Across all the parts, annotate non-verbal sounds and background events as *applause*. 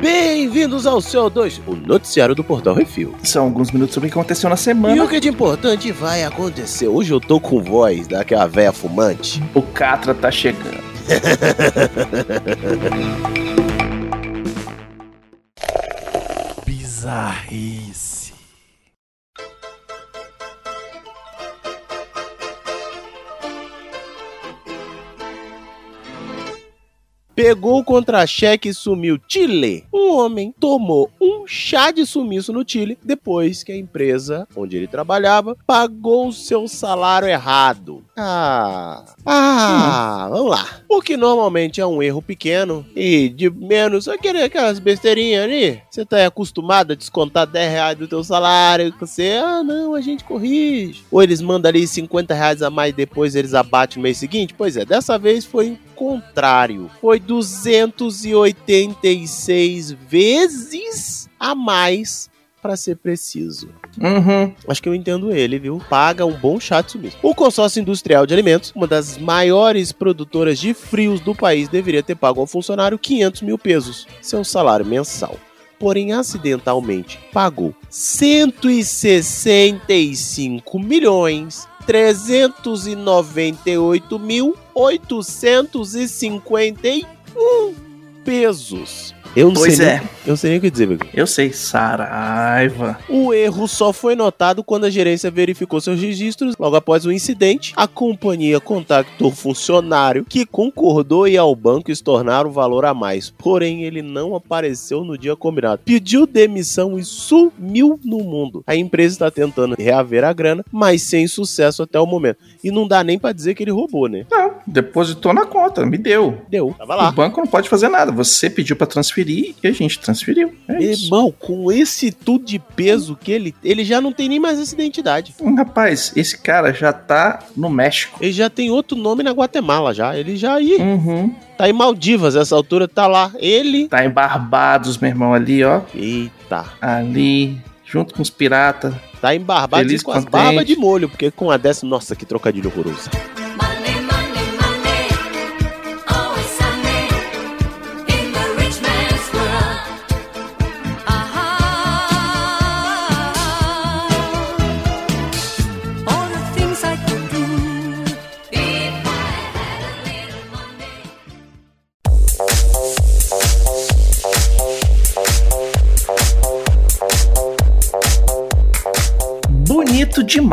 Bem-vindos ao CO2, o noticiário do Portal Refil. São alguns minutos sobre o que aconteceu na E semana. o que de importante vai acontecer? Hoje eu tô com voz daquela véia fumante. O Catra tá chegando. *laughs* Bizarrice. Pegou o contra-cheque e sumiu. Chile. Um homem tomou um chá de sumiço no Chile depois que a empresa onde ele trabalhava pagou o seu salário errado. Ah. Ah, vamos lá. O que normalmente é um erro pequeno e de menos, aquele, aquelas besteirinhas ali. Você tá acostumado a descontar 10 reais do teu salário. Você, ah, não, a gente corrige. Ou eles mandam ali 50 reais a mais depois eles abatem no mês seguinte. Pois é, dessa vez foi o contrário. Foi 286 vezes a mais para ser preciso. Uhum. Acho que eu entendo ele, viu? Paga um bom de sumiço. O consórcio industrial de alimentos, uma das maiores produtoras de frios do país, deveria ter pago ao funcionário 500 mil pesos, seu salário mensal. Porém, acidentalmente, pagou 165 milhões 398 mil 851 pesos. Eu não Pois sei é. nem, eu sei nem o que dizer, meu. Eu sei, Saraiva. O erro só foi notado quando a gerência verificou seus registros. Logo após o incidente, a companhia contactou o funcionário que concordou em ir ao banco estornar o valor a mais. Porém, ele não apareceu no dia combinado. Pediu demissão e sumiu no mundo. A empresa está tentando reaver a grana, mas sem sucesso até o momento. E não dá nem pra dizer que ele roubou, né? Não, depositou na conta, me deu. Deu. Tava O lá. banco não pode fazer nada. Você pediu pra transferir e a gente transferiu. É isso. Irmão, com esse tudo de peso que ele, ele já não tem nem mais essa identidade. Hum, Rapaz, esse cara já tá no México. Ele já tem outro nome na Guatemala já. Ele já aí Uhum. tá em Maldivas essa altura, tá lá. Ele. Tá em Barbados, meu irmão, ali, ó. Eita. Ali, junto com os piratas. Tá em Barbados Feliz, e com as contente. barbas de molho, porque com a dessa. Nossa, que trocadilho horroroso.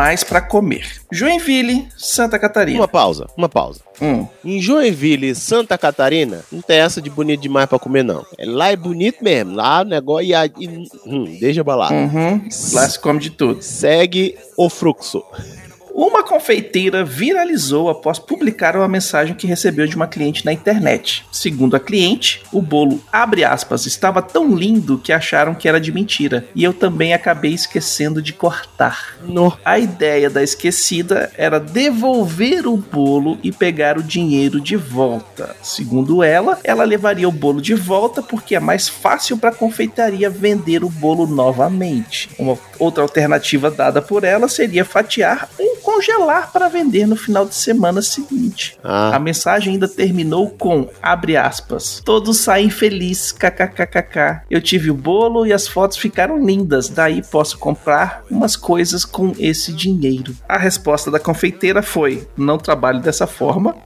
Demais pra comer. Joinville, Santa Catarina. Uma pausa, uma pausa. Hum. Em Joinville, Santa Catarina, não tem essa de bonito demais pra comer, não. É, lá é bonito mesmo. Lá o negócio. E, hum, deixa pra lá. Uhum. Lá se come de tudo. Segue o fluxo. Uma confeiteira viralizou após publicar uma mensagem que recebeu de uma cliente na internet. Segundo a cliente, o bolo, abre aspas, estava tão lindo que acharam que era de mentira. E eu também acabei esquecendo de cortar. No. A ideia da esquecida era devolver o bolo e pegar o dinheiro de volta. Segundo ela, ela levaria o bolo de volta porque é mais fácil para a confeitaria vender o bolo novamente. Uma outra alternativa dada por ela seria fatiar ou congelar para vender no final de semana seguinte. Ah. A mensagem ainda terminou com, abre aspas, todos saem felizes, kkkk. Eu tive o bolo e as fotos ficaram lindas, daí posso comprar umas coisas com esse dinheiro. A resposta da confeiteira foi, não trabalho dessa forma. *laughs*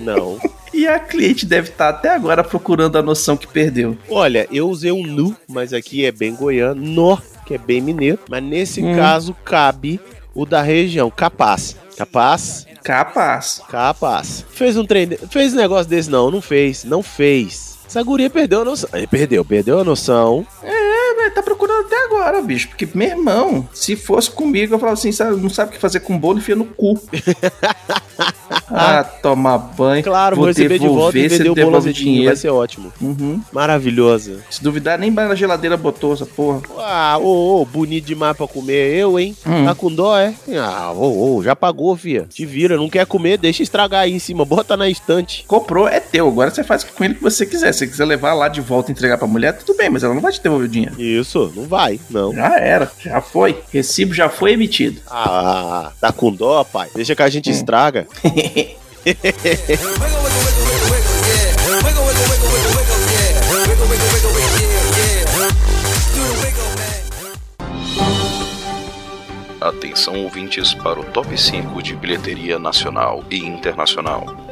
Não. E a cliente deve estar até agora procurando a noção que perdeu. Olha, eu usei um nu, mas aqui é bem goiano, no, que é bem mineiro. Mas nesse Hum. caso cabe o da região, capaz. Capaz? Capaz. Capaz. Fez um trem, de- fez um negócio desse não, não fez, não fez. Essa guria perdeu a noção. Perdeu, perdeu a noção. É, velho, tá procurando até agora, bicho. Porque, meu irmão, se fosse comigo, eu falava assim, sabe, não sabe o que fazer com bolo, enfia no cu. *laughs* ah, tomar banho. Claro, vou receber de volta e vender o bolo devolve azedinho, vai ser ótimo. Uhum. Maravilhosa. Se duvidar, nem na geladeira botou essa porra. Ah, ô, ô, bonito demais pra comer. Eu, hein? Hum. Tá com dó, é? Ah, ô, ô, já pagou, fia. Te vira, não quer comer, deixa estragar aí em cima, bota na estante. Comprou, é teu. Agora você faz com ele o que você quiser. Se você quiser levar lá de volta e entregar pra mulher, tudo bem, mas ela não vai te devolver o dinheiro. Isso, não vai, não. Já era, já foi. Recibo já foi emitido. Ah, tá com dó, pai? Deixa que a gente estraga. *laughs* Atenção ouvintes para o top 5 de bilheteria nacional e internacional.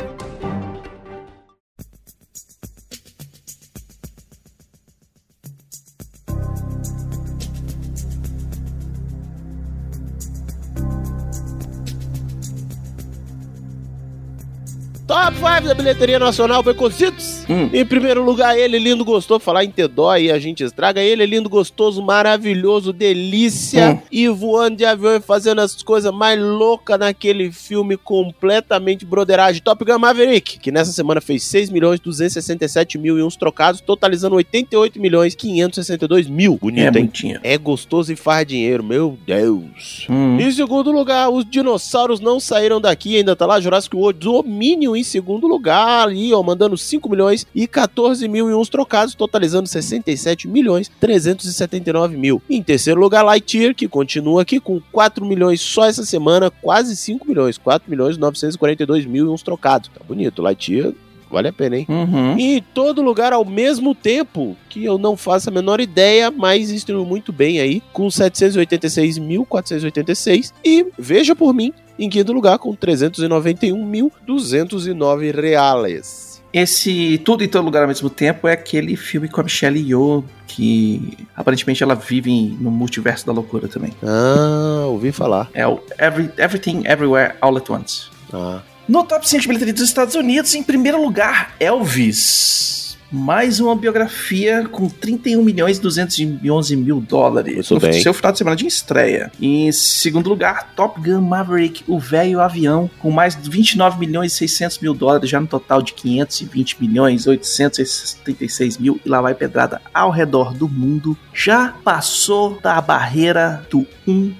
Top 5 da bilheteria nacional, Becositos. Hum. Em primeiro lugar, ele lindo, gostoso. Falar em Tedó aí a gente estraga. Ele lindo, gostoso, maravilhoso, delícia. Hum. E voando de avião e fazendo as coisas mais loucas naquele filme completamente broderagem. Top Gun Maverick, que nessa semana fez 6 milhões 267 mil e uns trocados, totalizando 88 milhões 562 mil. Bonito, É hein? bonitinho. É gostoso e faz dinheiro, meu Deus. Hum. Em segundo lugar, os dinossauros não saíram daqui, ainda tá lá Jurassic World Dominion em segundo lugar, ali, ó, mandando 5 milhões e 14 mil e uns trocados, totalizando 67 milhões 379 mil. Em terceiro lugar, Lightyear, que continua aqui com 4 milhões só essa semana, quase 5 milhões, 4 milhões 942 mil e uns trocados. Tá bonito, Lightyear, vale a pena, hein? Uhum. em todo lugar ao mesmo tempo, que eu não faço a menor ideia, mas estreou muito bem aí, com 786.486 e veja por mim, em quinto lugar com 391.209 reais. Esse Tudo em Todo Lugar ao mesmo tempo é aquele filme com a Michelle Yeoh, que aparentemente ela vive em- no multiverso da loucura também. Ah, ouvi falar. É o Every- Everything Everywhere All at Once. Ah, No top 100 de bilheteria dos Estados Unidos, em primeiro lugar, Elvis. Mais uma biografia com 31 milhões e 211 mil dólares. Muito bem. seu final de semana de estreia. Em segundo lugar, Top Gun Maverick, o velho avião, com mais de 29 milhões e 600 mil dólares, já no total de 520 milhões e 876 mil. E lá vai pedrada ao redor do mundo. Já passou da barreira do 1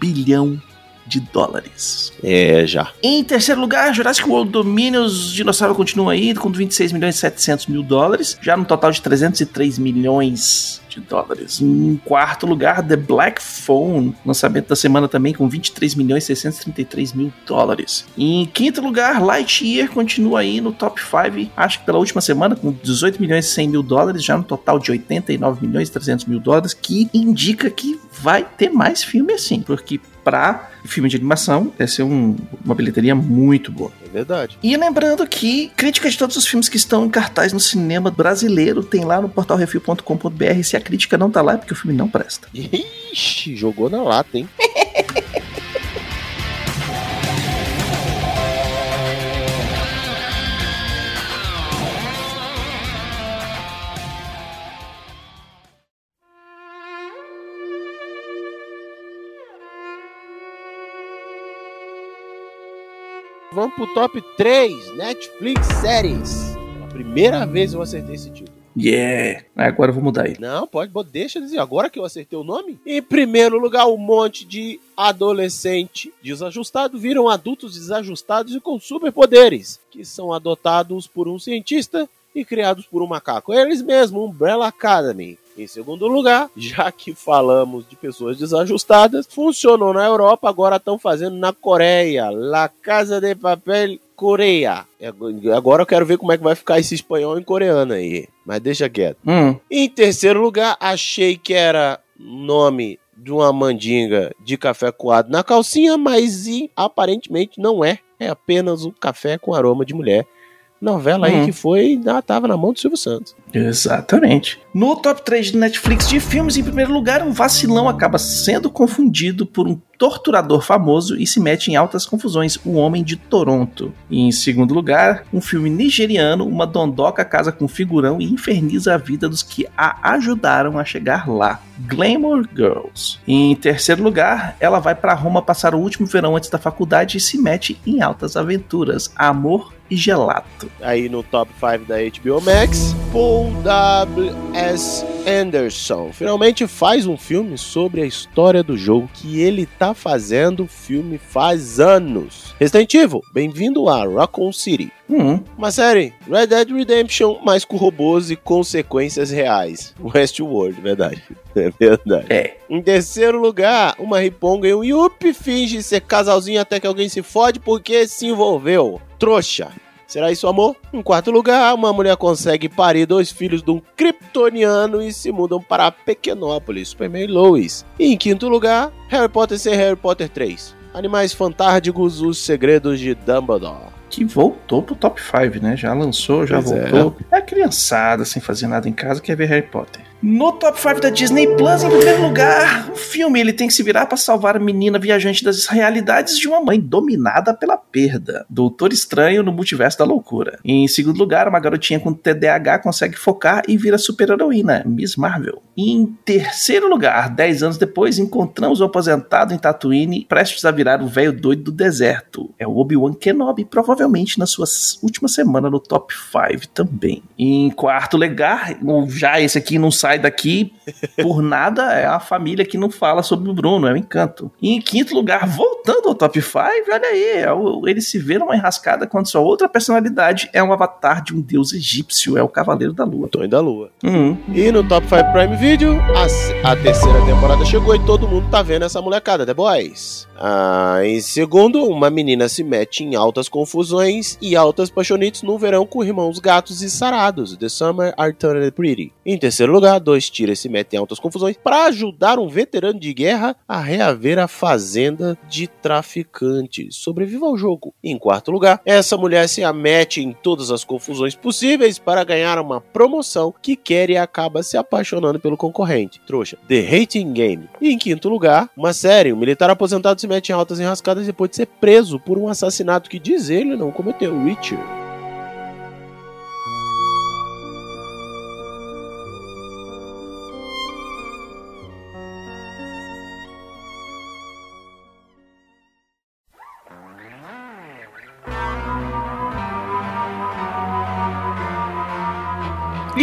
bilhão de dólares. é, já. Em terceiro lugar, Jurassic World Dominion, os dinossauros continuam aí com 26 milhões e 700 mil dólares, já no total de 303 milhões de dólares. Em quarto lugar, The Black Phone, lançamento da semana também com 23 milhões e 633 mil dólares. Em quinto lugar, Lightyear continua aí no top 5, acho que pela última semana, com 18 milhões e 100 mil dólares, já no total de 89 milhões e 300 mil dólares, que indica que vai ter mais filme assim, porque pra filme de animação, vai ser um- uma bilheteria muito boa. É verdade. E lembrando que crítica de todos os filmes que estão em cartaz no cinema brasileiro tem lá no portalrefil.com.br. Se a crítica não tá lá é porque o filme não presta. Ixi, jogou na lata, hein? *laughs* Vamos pro top 3, Netflix séries. Pela primeira vez eu acertei esse título. Yeah! Agora eu vou mudar aí. Não, pode, pode- deixa eu dizer. Agora que eu acertei o nome. Em primeiro lugar, um monte de adolescente desajustado viram adultos desajustados e com superpoderes, que são adotados por um cientista e criados por um macaco. Eles mesmos, Umbrella Academy. Em segundo lugar, já que falamos de pessoas desajustadas, funcionou na Europa, agora estão fazendo na Coreia. La Casa de Papel Coreia. Agora eu quero ver como é que vai ficar esse espanhol em coreano aí. Mas deixa quieto. Hum, Em terceiro lugar, achei que era nome de uma mandinga de café coado na calcinha, mas e, aparentemente não é. É apenas um café com aroma de mulher. Novela aí Uhum. que foi, ah, tava na mão do Silvio Santos. exatamente. No top 3 de Netflix de filmes, em primeiro lugar, um vacilão acaba sendo confundido por um torturador famoso e se mete em altas confusões, O Homem de Toronto. E em segundo lugar, um filme nigeriano, uma dondoca casa com um figurão e inferniza a vida dos que a ajudaram a chegar lá. Glamour Girls. E em terceiro lugar, ela vai para Roma passar o último verão antes da faculdade e se mete em altas aventuras, amor e gelato. Aí no top 5 da HBO Max, Paul W.S. Anderson finalmente faz um filme sobre a história do jogo que ele tá fazendo filme faz anos. Resident Evil, bem-vindo a Raccoon City. Hum, Uma série Red Dead Redemption, mas com robôs e consequências reais. Westworld, verdade. *laughs* É verdade. é. Em terceiro lugar, uma riponga e um Yuppie finge ser casalzinho até que alguém se fode porque se envolveu. Trouxa. Será isso amor? Em quarto lugar, uma mulher consegue parir dois filhos de um kryptoniano e se mudam para Pequenópolis, Superman e Lois. E em quinto lugar, Harry Potter sem Harry Potter 3. Animais Fantásticos, Os Segredos de Dumbledore. Que voltou pro top 5, né? Já lançou, já Pois é. voltou. É. a criançada sem fazer nada em casa quer ver Harry Potter. No top 5 da Disney Plus, em primeiro lugar, o filme ele tem que se virar para salvar a menina viajante das realidades de uma mãe dominada pela perda. Doutor Estranho no Multiverso da Loucura. Em segundo lugar, uma garotinha com TDAH consegue focar e vira super-heroína, Miss Marvel. Em terceiro lugar, 10 anos depois, encontramos o aposentado em Tatooine, prestes a virar o velho doido do deserto. É o Obi-Wan Kenobi, provavelmente na sua última semana no top 5 também. Em quarto lugar, já esse aqui não sai daqui por nada, é a família que não fala sobre o Bruno, é o encanto. E em quinto lugar, voltando ao top 5, olha aí, é ele se vê numa enrascada quando sua outra personalidade é um avatar de um deus egípcio, é o Cavaleiro da Lua. Tonho da Lua. Hum, E no Top 5 Prime Video, a, a terceira temporada chegou e todo mundo tá vendo essa molecada, The Boys. Ah, em segundo, uma menina se mete em altas confusões e altas paixonites no verão com irmãos gatos e sarados, The Summer Are Turned Pretty. Em terceiro lugar, dois tiras se metem em altas confusões para ajudar um veterano de guerra a reaver a fazenda de traficantes. Sobreviva ao jogo. Em quarto lugar, essa mulher se amete em todas as confusões possíveis para ganhar uma promoção que quer e acaba se apaixonando pelo concorrente. Trouxa. The Hating Game. E em quinto lugar, uma série. Um militar aposentado se mete em altas enrascadas depois de ser preso por um assassinato que diz ele não cometeu. Richard.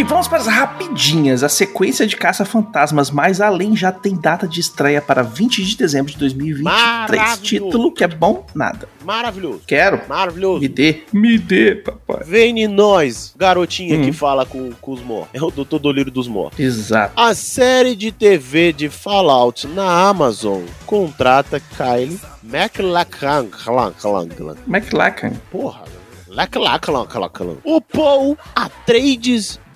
E vamos para as rapidinhas. A sequência de Caça-Fantasmas Mais Além já tem data de estreia para 20 de dezembro de 2023. Maravilhoso. Título que é bom? Nada. Maravilhoso. Quero. Maravilhoso. Me dê. Me dê, papai. Vem em nós, garotinha Hum. que fala com, com os mortos. É o Doutor Dolírio dos Mortos. Exato. A série de TV de Fallout na Amazon contrata Kylie MacLachlan. McLachlan. Porra, Lachlan.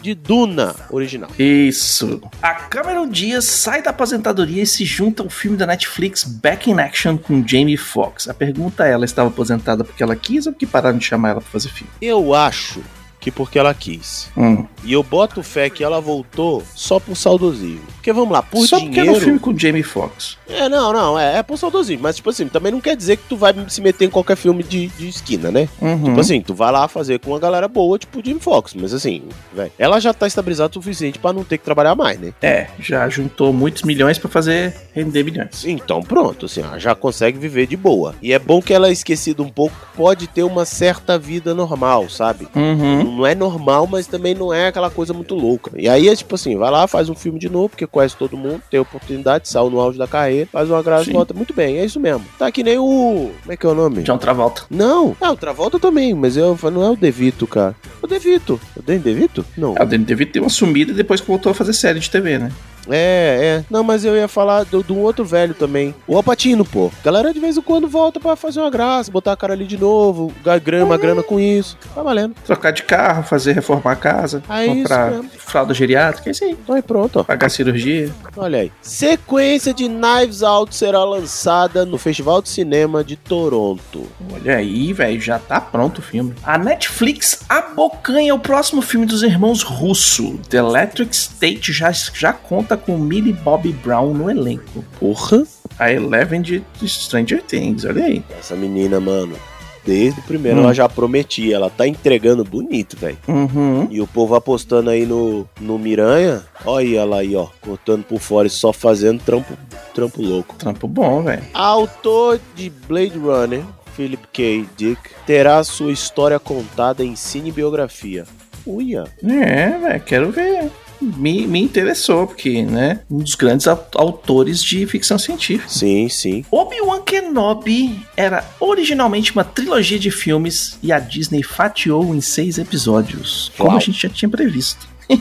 De Duna original. Isso. A Cameron Diaz sai da aposentadoria e se junta ao filme da Netflix Back in Action com Jamie Foxx. A pergunta é: ela estava aposentada porque ela quis ou porque pararam de chamar ela pra fazer filme? Eu acho que porque ela quis. Hum. E eu boto fé que ela voltou só por saudosismo. Porque vamos lá, por Só porque dinheiro. era um filme com Jamie Foxx. É, não, não, é, é por saudosismo. Mas, tipo assim, também não quer dizer que tu vai se meter em qualquer filme de, de esquina, né? Uhum. Tipo assim, tu vai lá fazer com uma galera boa, tipo o Jim Fox. Mas assim, velho, ela já tá estabilizada o suficiente pra não ter que trabalhar mais, né? É, já juntou muitos milhões pra fazer render milhões. Então pronto, assim, ela já consegue viver de boa. E é bom que ela é esquecida um pouco, pode ter uma certa vida normal, sabe? Uhum. Não é normal, mas também não é aquela coisa muito louca. E aí é tipo assim, vai lá, faz um filme de novo, porque conhece todo mundo, tem oportunidade, saiu no auge da carreira, faz uma graça e Sim. volta. Muito bem, é isso mesmo. Tá que nem o. Como é que é o nome? John Travolta. Não, é o Travolta também, mas eu, não é o Devito, cara. O Devito. O Danny Devito? Não. É, o Danny DeVito deu uma sumida e depois que voltou a fazer série de TV, né? É, é. Não, mas eu ia falar do- de um outro velho também. O Alpatino, pô. Galera de vez em quando volta pra fazer uma graça, botar a cara ali de novo, ganhar grana, grana com isso. Tá valendo. Trocar de carro, fazer reformar a casa, Ah, isso comprar mesmo. fralda geriátrica, é isso aí. Então aí pronto, ó. Pagar cirurgia. Olha aí. Sequência de Knives Out será lançada no Festival de Cinema de Toronto. Olha aí, velho, já tá pronto o filme. A Netflix abocanha o próximo filme dos irmãos Russo. The Electric State já, já conta com Millie Bobby Brown no elenco. Porra. A Eleven de Stranger Things, olha aí. Essa menina, mano. Desde o primeiro Hum. ela já prometia. Ela tá entregando bonito, velho. Uhum. E o povo apostando aí no, no Miranha. Olha ela aí, ó. Cortando por fora e só fazendo trampo, trampo louco. Trampo bom, velho. Autor de Blade Runner, Philip K. Dick, terá sua história contada em cinebiografia. Uia. É, velho, quero ver. Me, me interessou, porque, né, um dos grandes au- autores de ficção científica. Sim, sim. Obi-Wan Kenobi era originalmente uma trilogia de filmes e a Disney fatiou em seis episódios, como Uau. a gente já tinha previsto. *laughs*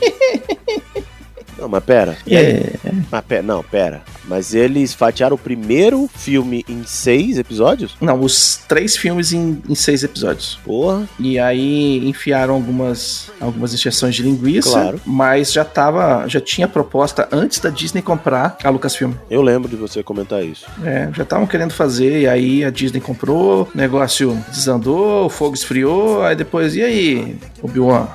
Não, mas pera. É, Mas pera. Não, pera. Mas eles fatiaram o primeiro filme em seis episódios? não, os três filmes em, em seis episódios. Porra. E aí enfiaram algumas, algumas injeções de linguiça, Claro. mas já tava, já tinha proposta antes da Disney comprar a Lucasfilm. Eu lembro de você comentar isso. É, já estavam querendo fazer, e aí a Disney comprou, o negócio desandou, o fogo esfriou, aí depois, e aí, Obi-Wan,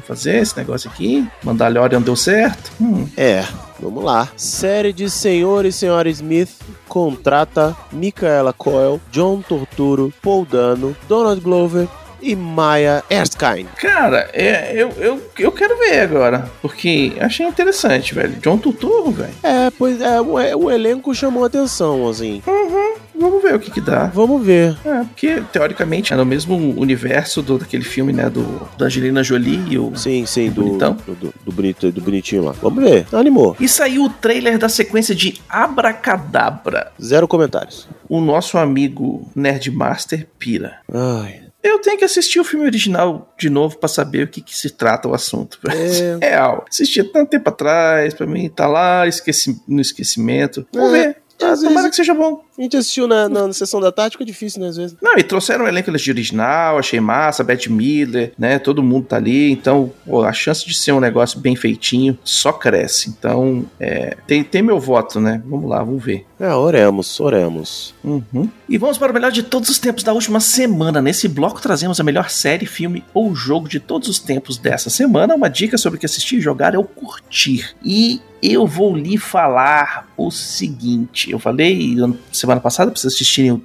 vamos fazer esse negócio aqui? Mandalorian deu certo? Hum, É, vamos lá. Série de Senhor e Senhora Smith contrata Micaela Coel, John Torturo, Paul Dano, Donald Glover e Maya Erskine. Cara, é, eu, eu, eu quero ver agora, porque achei interessante, velho. John Turturro, velho. É, pois é, o, é, o elenco chamou atenção, assim. Vamos ver o que que dá. Vamos ver. É, porque teoricamente é no mesmo universo do, daquele filme, né, do, da Angelina Jolie e o... Sim, sim, do, Bonitão? do, do, do bonito, do bonitinho lá. Vamos ver. Animou. E saiu o trailer da sequência de Abracadabra. Zero comentários. O nosso amigo Nerdmaster pira. Ai. Eu tenho que assistir o filme original de novo pra saber o que, que se trata o assunto. *laughs* É. Real. Assisti tanto tempo atrás, pra mim tá lá esqueci, no esquecimento. Vamos É, ver. Às Tomara vezes- que seja bom. A gente assistiu na, na, na sessão da tarde, fica difícil, né, às vezes. Não, e trouxeram o elenco de original, achei massa, Beth Miller, né? Todo mundo tá ali, então pô, a chance de ser um negócio bem feitinho só cresce. Então, é, tem, tem meu voto, né? Vamos lá, vamos ver. É, oremos, oremos. Uhum. E vamos para o melhor de todos os tempos da última semana. Nesse bloco trazemos a melhor série, filme ou jogo de todos os tempos dessa semana. Uma dica sobre o que assistir e jogar é o curtir. E eu vou lhe falar o seguinte: eu falei semana passada para vocês assistirem o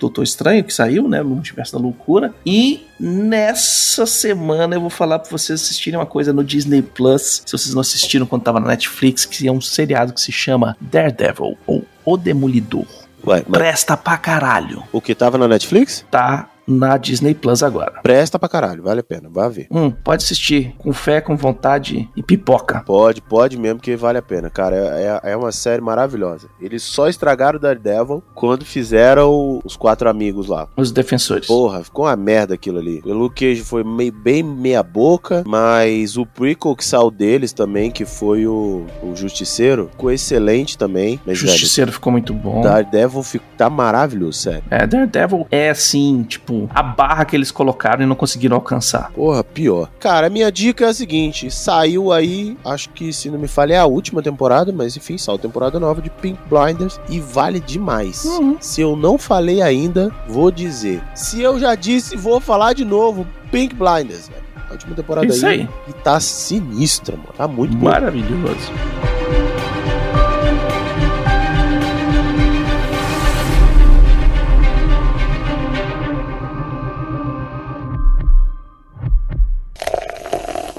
Doutor Estranho, que saiu, né? No Multiverso da Loucura. E nessa semana eu vou falar para vocês assistirem uma coisa no Disney Plus. Se vocês não assistiram quando tava na Netflix, que é um seriado que se chama Daredevil ou O Demolidor. Ué, mas Presta pra caralho. o que tava na Netflix? Tá na Disney Plus agora. Presta pra caralho, vale a pena, vai ver. Hum, pode assistir com fé, com vontade e pipoca. Pode, pode mesmo que vale a pena, cara. É, é, é uma série maravilhosa. Eles só estragaram o Daredevil quando fizeram os quatro amigos lá. Os defensores. Porra, ficou uma merda aquilo ali. O Luke Cage foi meio, bem meia boca, mas o prequel que saiu deles também, que foi o, o Justiceiro, ficou excelente também. Mas, Justiceiro ficou muito bom. Daredevil fico- tá maravilhoso, sério. É, Daredevil é assim, tipo, a barra que eles colocaram e não conseguiram alcançar. Porra, pior. Cara, minha dica é a seguinte: saiu aí, acho que se não me falha é a última temporada, mas enfim, saiu temporada nova de Pink Blinders e vale demais. Uhum. Se eu não falei ainda, vou dizer. Se eu já disse, vou falar de novo. Pink Blinders, velho. A última temporada Isso aí. E tá sinistra, mano. Tá muito bom.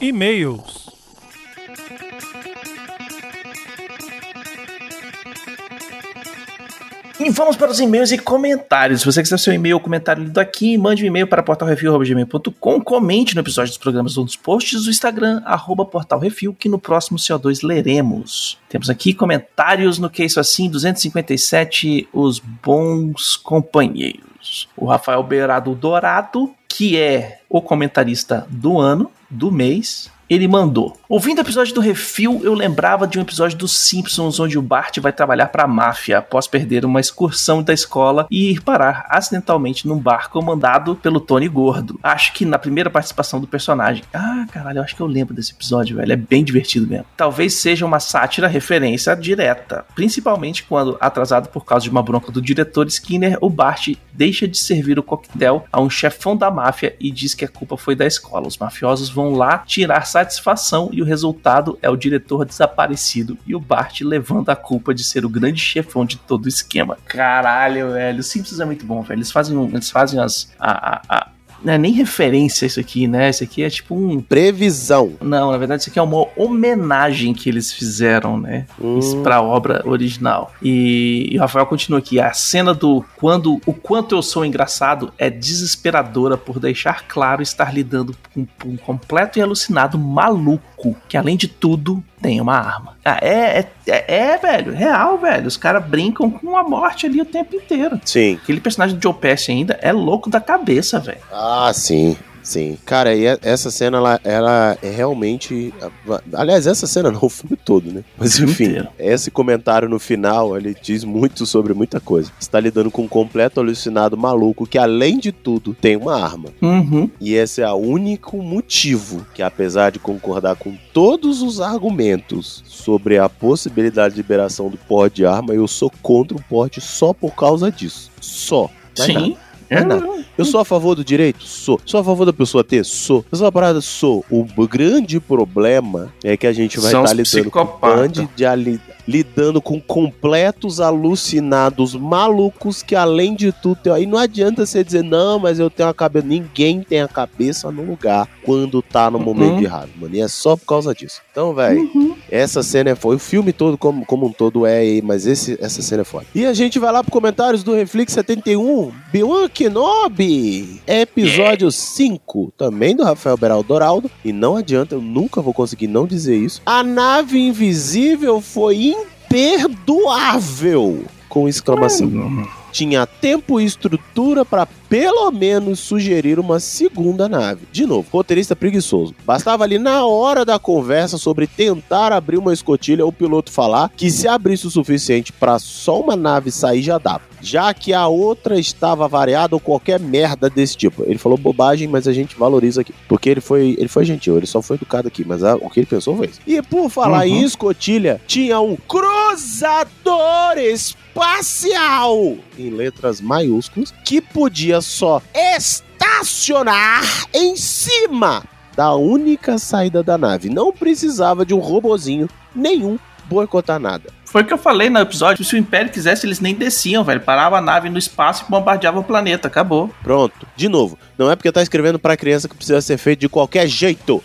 E-mails. E vamos para os e-mails e comentários. Se você quiser seu e-mail ou comentário lido aqui, mande um e-mail para portalrefil.gmail.com, comente no episódio dos programas ou nos posts do Instagram, arroba portalrefil, que no próximo CO2 leremos. Temos aqui comentários no Que Isso Assim, 257, os bons companheiros. O Rafael Beirado Dourado, que é o comentarista do ano, do mês, ele mandou. Ouvindo o episódio do Refil, eu lembrava de um episódio dos Simpsons onde o Bart vai trabalhar para a máfia após perder uma excursão da escola e ir parar acidentalmente num bar comandado pelo Tony Gordo. Acho que na primeira participação do personagem. Ah, caralho, eu acho que eu lembro desse episódio, velho. É bem divertido mesmo. Talvez seja uma sátira referência direta, principalmente quando, atrasado por causa de uma bronca do diretor Skinner, o Bart deixa de servir o coquetel a um chefão da máfia e diz que a culpa foi da escola. Os mafiosos vão lá tirar satisfação e o resultado é o diretor desaparecido e o Bart levando a culpa de ser o grande chefão de todo o esquema. Caralho, velho. Simpsons é muito bom, velho. Eles fazem, eles fazem as. A, a- não é nem referência isso aqui, né? Isso aqui é tipo um. Previsão. Não, na verdade, isso aqui é uma homenagem que eles fizeram, né? Hum. Isso pra obra original. E, e o Rafael continua aqui. A cena do quando o quanto eu sou engraçado é desesperadora por deixar claro estar lidando com um completo e alucinado maluco que, além de tudo, tem uma arma. Ah, é, é, é, é, velho, real, velho. Os caras brincam com a morte ali o tempo inteiro. Sim. Aquele personagem do Joe Pesci ainda é louco da cabeça, velho. Ah, sim. Sim. Cara, e essa cena, ela, ela é realmente. Aliás, essa cena não, *laughs* o filme todo, né? Mas enfim, esse comentário no final, ele diz muito sobre muita coisa. Você tá lidando com um completo alucinado maluco que, além de tudo, tem uma arma. Uhum. E esse é o único motivo que, apesar de concordar com todos os argumentos sobre a possibilidade de liberação do porte de arma, eu sou contra o porte só por causa disso. Só. Mais nada. É, nada. Eu sou a favor do direito? Sou. Sou a favor da pessoa ter? Sou. Mas uma parada, sou. O grande problema é que a gente vai estar os lidando com um de ali- lidando com completos alucinados malucos que além de tudo, aí não adianta você dizer, não, mas eu tenho a cabeça. Ninguém tem a cabeça no lugar quando tá no momento Uhum. de raiva, mano. E é só por causa disso. Então, velho, Uhum. essa cena é foda. O filme todo, como, como um todo, é, aí, mas esse, essa cena é foda. E a gente vai lá pro comentários do Reflex 71. Biwan Kenobi, episódio 5, também do Rafael Beraldo Doraldo. E não adianta, eu nunca vou conseguir não dizer isso. A nave invisível foi imperdoável! Com exclamação tinha tempo e estrutura para pelo menos sugerir uma segunda nave. De novo, roteirista preguiçoso. Bastava ali na hora da conversa sobre tentar abrir uma escotilha o piloto falar que se abrisse o suficiente para só uma nave sair já dava. Já que a outra estava variada ou qualquer merda desse tipo. Ele falou bobagem, mas a gente valoriza aqui. Porque ele foi, ele foi gentil, ele só foi educado aqui, mas a- o que ele pensou foi isso. E por falar em Uhum. escotilha, tinha um cruzador espacial em letras maiúsculas que podia só estacionar em cima da única saída da nave. Não precisava de um robozinho nenhum boicotar nada. Foi o que eu falei no episódio. Se o Império quisesse, eles nem desciam, velho. Parava a nave no espaço e bombardeava o planeta. Acabou. Pronto. De novo, não é porque tá escrevendo pra criança que precisa ser feito de qualquer jeito.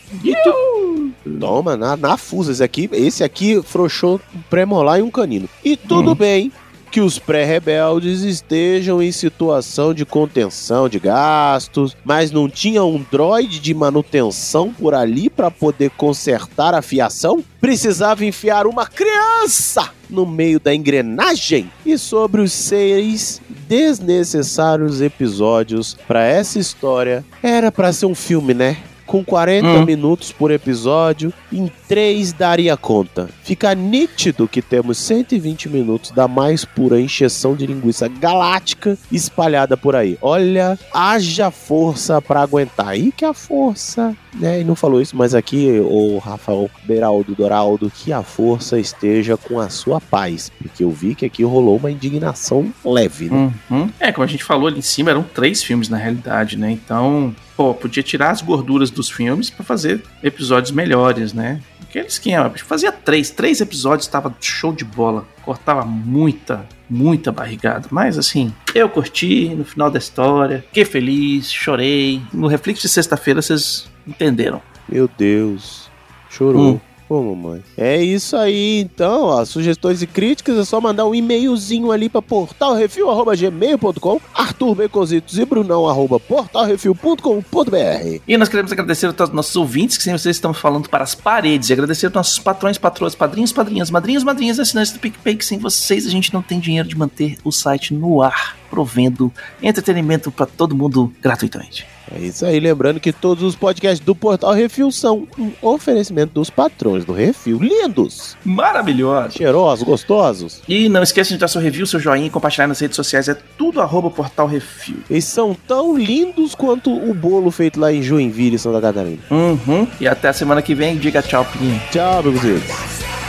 Toma, na, na fusa. Esse aqui, esse aqui frouxou um pré-molar e um canino. E tudo Hum. bem que os pré-rebeldes estejam em situação de contenção de gastos, mas não tinha um droide de manutenção por ali para poder consertar a fiação? Precisava enfiar uma criança no meio da engrenagem? E sobre os seis desnecessários episódios para essa história, era para ser um filme, né? Com 40 Hum. minutos por episódio, em 3 daria conta. Fica nítido que temos 120 minutos da mais pura encheção de linguiça galáctica espalhada por aí. Olha, haja força pra aguentar. Aí que a força, né? E não falou isso, mas aqui o Rafael Beraldo Doraldo, que a força esteja com a sua paz. Porque eu vi que aqui rolou uma indignação leve, né? Uhum. É, como a gente falou ali em cima, eram três filmes na realidade, né? Então, pô, podia tirar as gorduras dos filmes pra fazer episódios melhores, né? Aquele esquema, fazia três, três episódios, tava show de bola. Cortava muita, muita barrigada. Mas assim, eu curti no final da história, fiquei feliz, chorei. No reflexo de sexta-feira vocês entenderam. Meu Deus. Chorou. Hum. Ô, mamãe. É isso aí, então, ó. Sugestões e críticas é só mandar um e-mailzinho ali pra portalrefil.gmail.com, Arthur Becositos e Brunão arroba portalrefil.com.br. E nós queremos agradecer a todos os nossos ouvintes, que sempre vocês estão falando para as paredes. E agradecer aos nossos patrões, patroas, padrinhos, padrinhas, madrinhos, madrinhas, assinantes do PicPay, que sem vocês a gente não tem dinheiro de manter o site no ar, provendo entretenimento para todo mundo gratuitamente. É isso aí, lembrando que todos os podcasts do Portal Refil são um oferecimento dos patrões do Refil. Lindos, Maravilhoso! cheirosos, gostosos. E não esqueça de dar seu review, seu joinha e compartilhar nas redes sociais. É tudo arroba Portal Refil. Eles são tão lindos quanto o bolo feito lá em Joinville, Santa Catarina. Uhum. E até a semana que vem. Diga tchau, Pinho. Tchau, meus queridos.